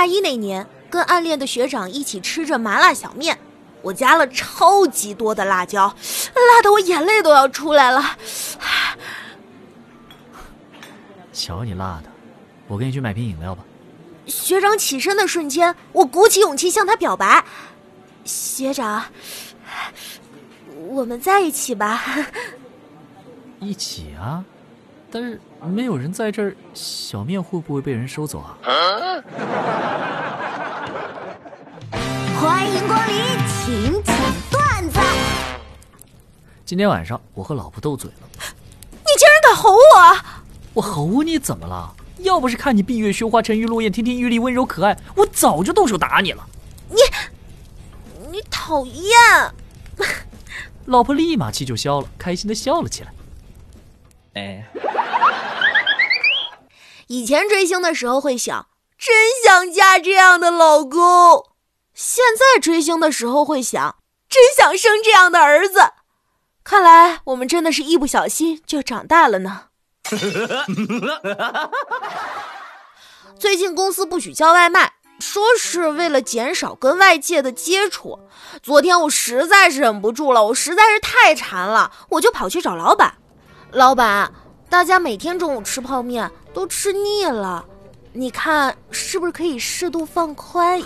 大一那年，跟暗恋的学长一起吃着麻辣小面，我加了超级多的辣椒，辣得我眼泪都要出来了。瞧你辣的，我给你去买瓶饮料吧。学长起身的瞬间，我鼓起勇气向他表白：“学长，我们在一起吧。”一起啊？但是没有人在这儿，小面会不会被人收走啊？欢迎光临，请讲段子。今天晚上我和老婆斗嘴了，你竟然敢吼我！我吼你怎么了？要不是看你闭月羞花、沉鱼落雁、亭亭玉立、温柔可爱，我早就动手打你了。你，你讨厌！老婆立马气就消了，开心的笑了起来。哎，以前追星的时候会想，真想嫁这样的老公；现在追星的时候会想，真想生这样的儿子。看来我们真的是一不小心就长大了呢。最近公司不许叫外卖，说是为了减少跟外界的接触。昨天我实在是忍不住了，我实在是太馋了，我就跑去找老板。老板，大家每天中午吃泡面都吃腻了，你看是不是可以适度放宽？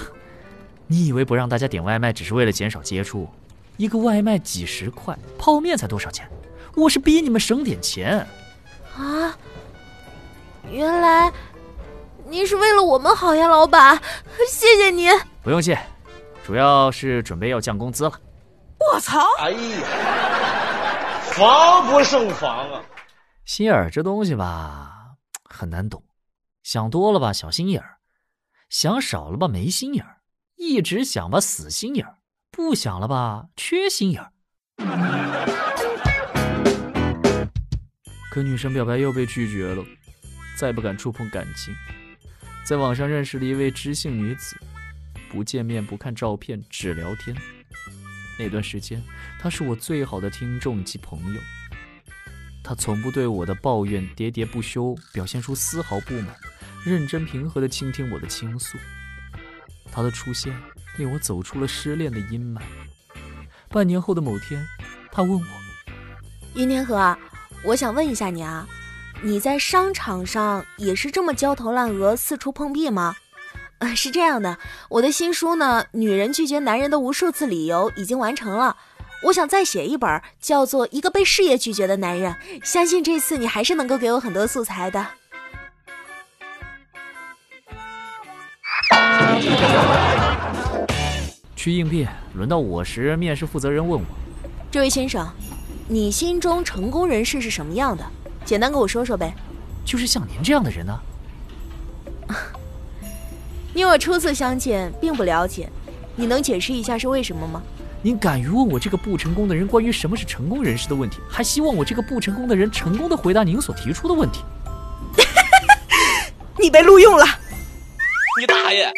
你以为不让大家点外卖只是为了减少接触？一个外卖几十块，泡面才多少钱？我是逼你们省点钱。啊，原来您是为了我们好呀，老板，谢谢您。不用谢，主要是准备要降工资了。我操！哎呀，防不胜防啊！心眼儿这东西吧，很难懂。想多了吧，小心眼儿；想少了吧，没心眼儿；一直想吧，死心眼儿；不想了吧，缺心眼儿。可女生表白又被拒绝了，再不敢触碰感情。在网上认识了一位知性女子，不见面不看照片，只聊天。那段时间，她是我最好的听众及朋友。他从不对我的抱怨喋喋不休，表现出丝毫不满，认真平和地倾听我的倾诉。他的出现令我走出了失恋的阴霾。半年后的某天，他问我：“云天河。”我想问一下你啊，你在商场上也是这么焦头烂额、四处碰壁吗？呃，是这样的，我的新书呢，《女人拒绝男人的无数次理由》已经完成了，我想再写一本，叫做《一个被事业拒绝的男人》，相信这次你还是能够给我很多素材的。去应聘，轮到我时，面试负责人问我：“这位先生。”你心中成功人士是什么样的？简单跟我说说呗。就是像您这样的人呢。你我初次相见并不了解，你能解释一下是为什么吗？您敢于问我这个不成功的人关于什么是成功人士的问题，还希望我这个不成功的人成功的回答您所提出的问题。你被录用了。你大爷！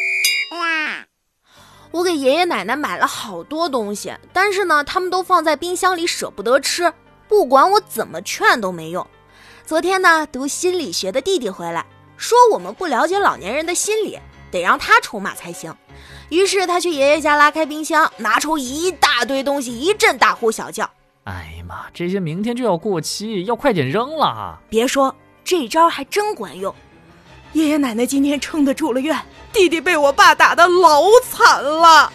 我给爷爷奶奶买了好多东西，但是呢，他们都放在冰箱里舍不得吃，不管我怎么劝都没用。昨天呢，读心理学的弟弟回来，说我们不了解老年人的心理，得让他出马才行。于是他去爷爷家拉开冰箱拿出一大堆东西一阵大呼小叫。哎呀妈这些明天就要过期要快点扔了。啊别说这招还真管用。爷爷奶奶今天撑得住了院弟弟被我爸打的老惨了。